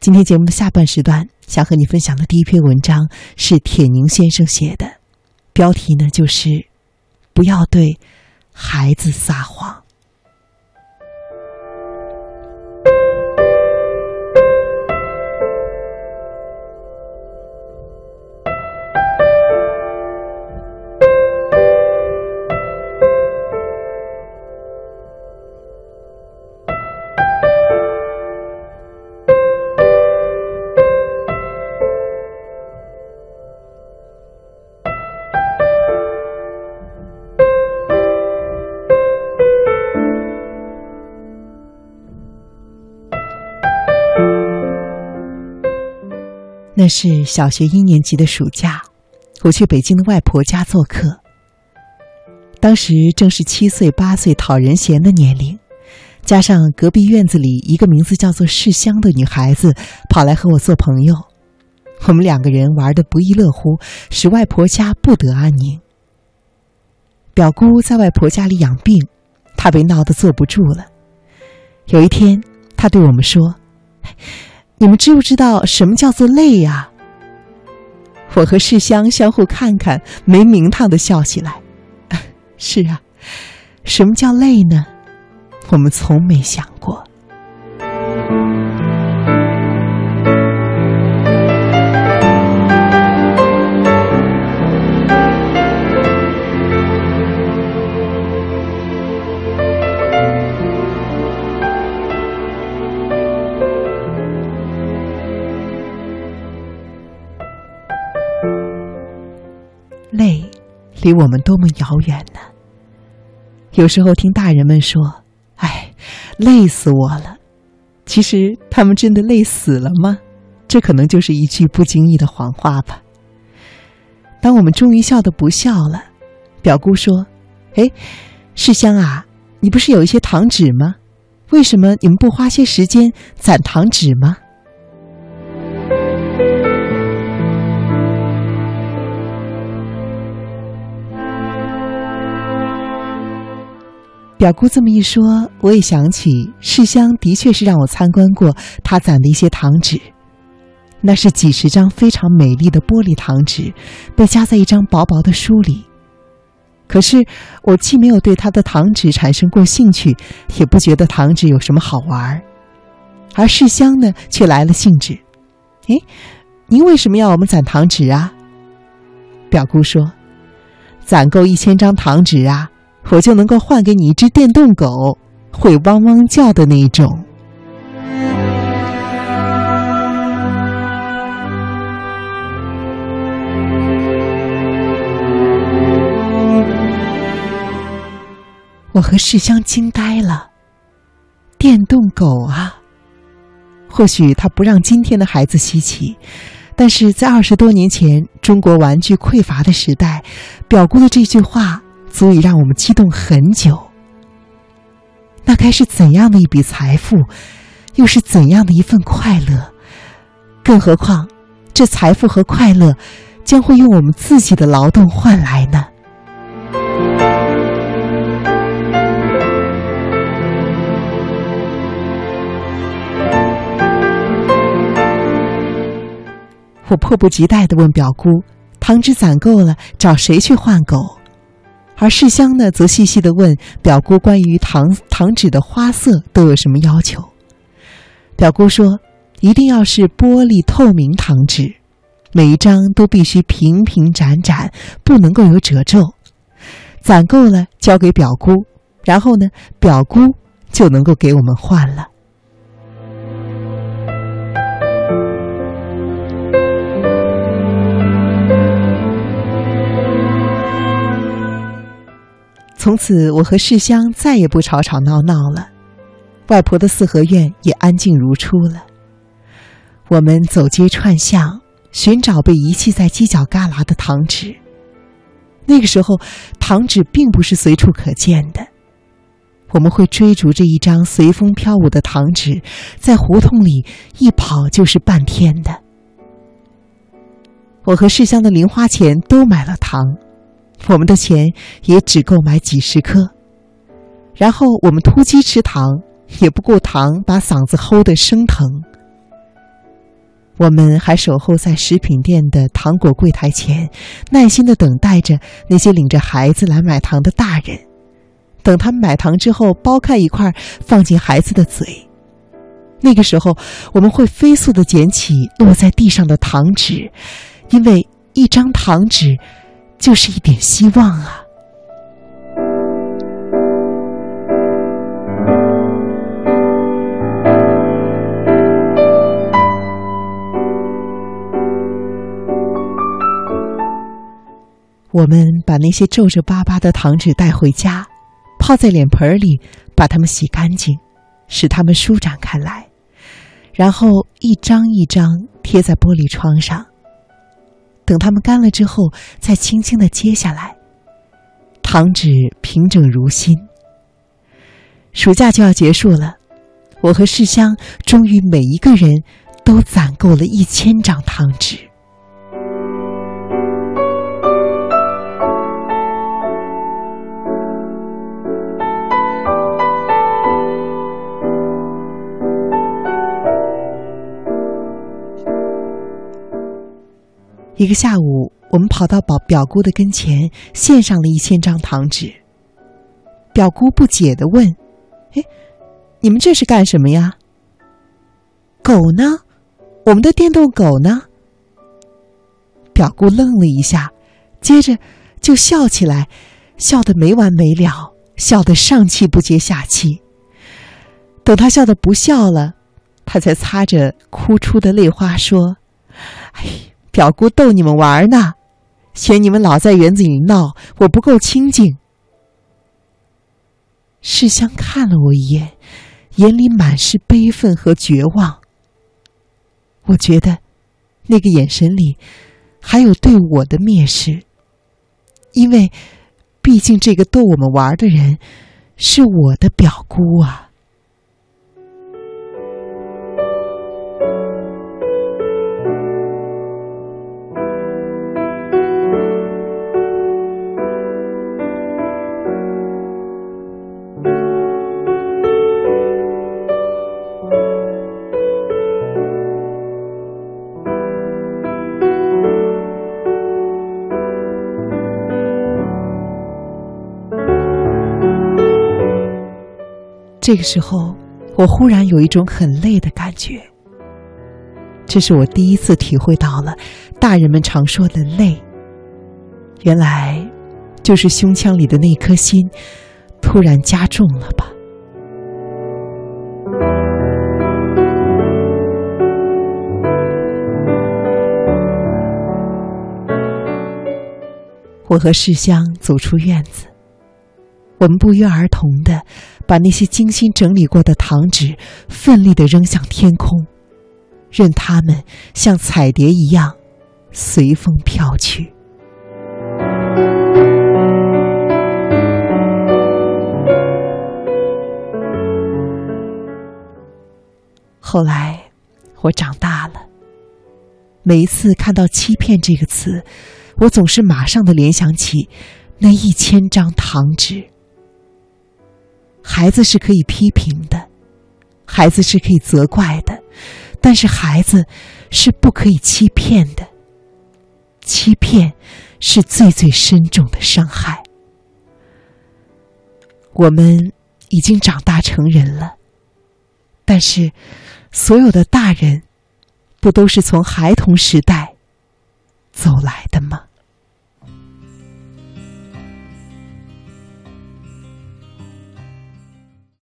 今天节目的下半时段，想和你分享的第一篇文章是铁凝先生写的，标题呢就是“不要对孩子撒谎”。那是小学一年级的暑假，我去北京的外婆家做客。当时正是七岁八岁讨人嫌的年龄，加上隔壁院子里一个名字叫做世香的女孩子跑来和我做朋友，我们两个人玩得不亦乐乎，使外婆家不得安宁。表姑在外婆家里养病，她被闹得坐不住了。有一天，她对我们说。你们知不知道什么叫做累呀？我和世香相互看看，没名堂的笑起来。是啊，什么叫累呢？我们从没想过。离我们多么遥远呢？有时候听大人们说：“哎，累死我了。”其实他们真的累死了吗？这可能就是一句不经意的谎话吧。当我们终于笑得不笑了，表姑说：“哎，世香啊，你不是有一些糖纸吗？为什么你们不花些时间攒糖纸吗？”表姑这么一说，我也想起世香的确是让我参观过她攒的一些糖纸，那是几十张非常美丽的玻璃糖纸，被夹在一张薄薄的书里。可是我既没有对她的糖纸产生过兴趣，也不觉得糖纸有什么好玩儿，而世香呢，却来了兴致。哎，您为什么要我们攒糖纸啊？表姑说：“攒够一千张糖纸啊。”我就能够换给你一只电动狗，会汪汪叫的那种。我和世香惊呆了，电动狗啊！或许它不让今天的孩子稀奇，但是在二十多年前中国玩具匮乏的时代，表姑的这句话。足以让我们激动很久。那该是怎样的一笔财富，又是怎样的一份快乐？更何况，这财富和快乐将会用我们自己的劳动换来呢？我迫不及待的问表姑：“糖纸攒够了，找谁去换狗？”而世香呢，则细细的问表姑关于糖糖纸的花色都有什么要求。表姑说，一定要是玻璃透明糖纸，每一张都必须平平展展，不能够有褶皱。攒够了交给表姑，然后呢，表姑就能够给我们换了。从此，我和世香再也不吵吵闹闹了，外婆的四合院也安静如初了。我们走街串巷，寻找被遗弃在犄角旮旯的糖纸。那个时候，糖纸并不是随处可见的，我们会追逐着一张随风飘舞的糖纸，在胡同里一跑就是半天的。我和世香的零花钱都买了糖。我们的钱也只够买几十颗，然后我们突击吃糖，也不顾糖把嗓子齁得生疼。我们还守候在食品店的糖果柜台前，耐心的等待着那些领着孩子来买糖的大人。等他们买糖之后，剥开一块放进孩子的嘴。那个时候，我们会飞速的捡起落在地上的糖纸，因为一张糖纸就是一点希望啊。我们把那些皱皱巴巴的糖纸带回家，泡在脸盆里，把它们洗干净，使它们舒展开来，然后一张一张贴在玻璃窗上。等它们干了之后，再轻轻的揭下来，糖纸平整如新。暑假就要结束了，我和世香终于每一个人都攒够了一千张糖纸。一个下午，我们跑到表表姑的跟前，献上了一千张糖纸。表姑不解的问：“哎，你们这是干什么呀？”“狗呢？我们的电动狗呢？”表姑愣了一下，接着就笑起来，笑得没完没了，笑得上气不接下气。等他笑得不笑了，他才擦着哭出的泪花说：“哎。”表姑逗你们玩呢，嫌你们老在园子里闹，我不够清静。世香看了我一眼，眼里满是悲愤和绝望。我觉得，那个眼神里还有对我的蔑视，因为，毕竟这个逗我们玩的人是我的表姑啊。这个时候，我忽然有一种很累的感觉。这是我第一次体会到了大人们常说的累。原来，就是胸腔里的那颗心突然加重了吧。我和世香走出院子。我们不约而同的把那些精心整理过的糖纸奋力的扔向天空，任它们像彩蝶一样随风飘去。后来，我长大了。每一次看到“欺骗”这个词，我总是马上的联想起那一千张糖纸。孩子是可以批评的，孩子是可以责怪的，但是孩子是不可以欺骗的。欺骗是最最深重的伤害。我们已经长大成人了，但是所有的大人，不都是从孩童时代走来的吗？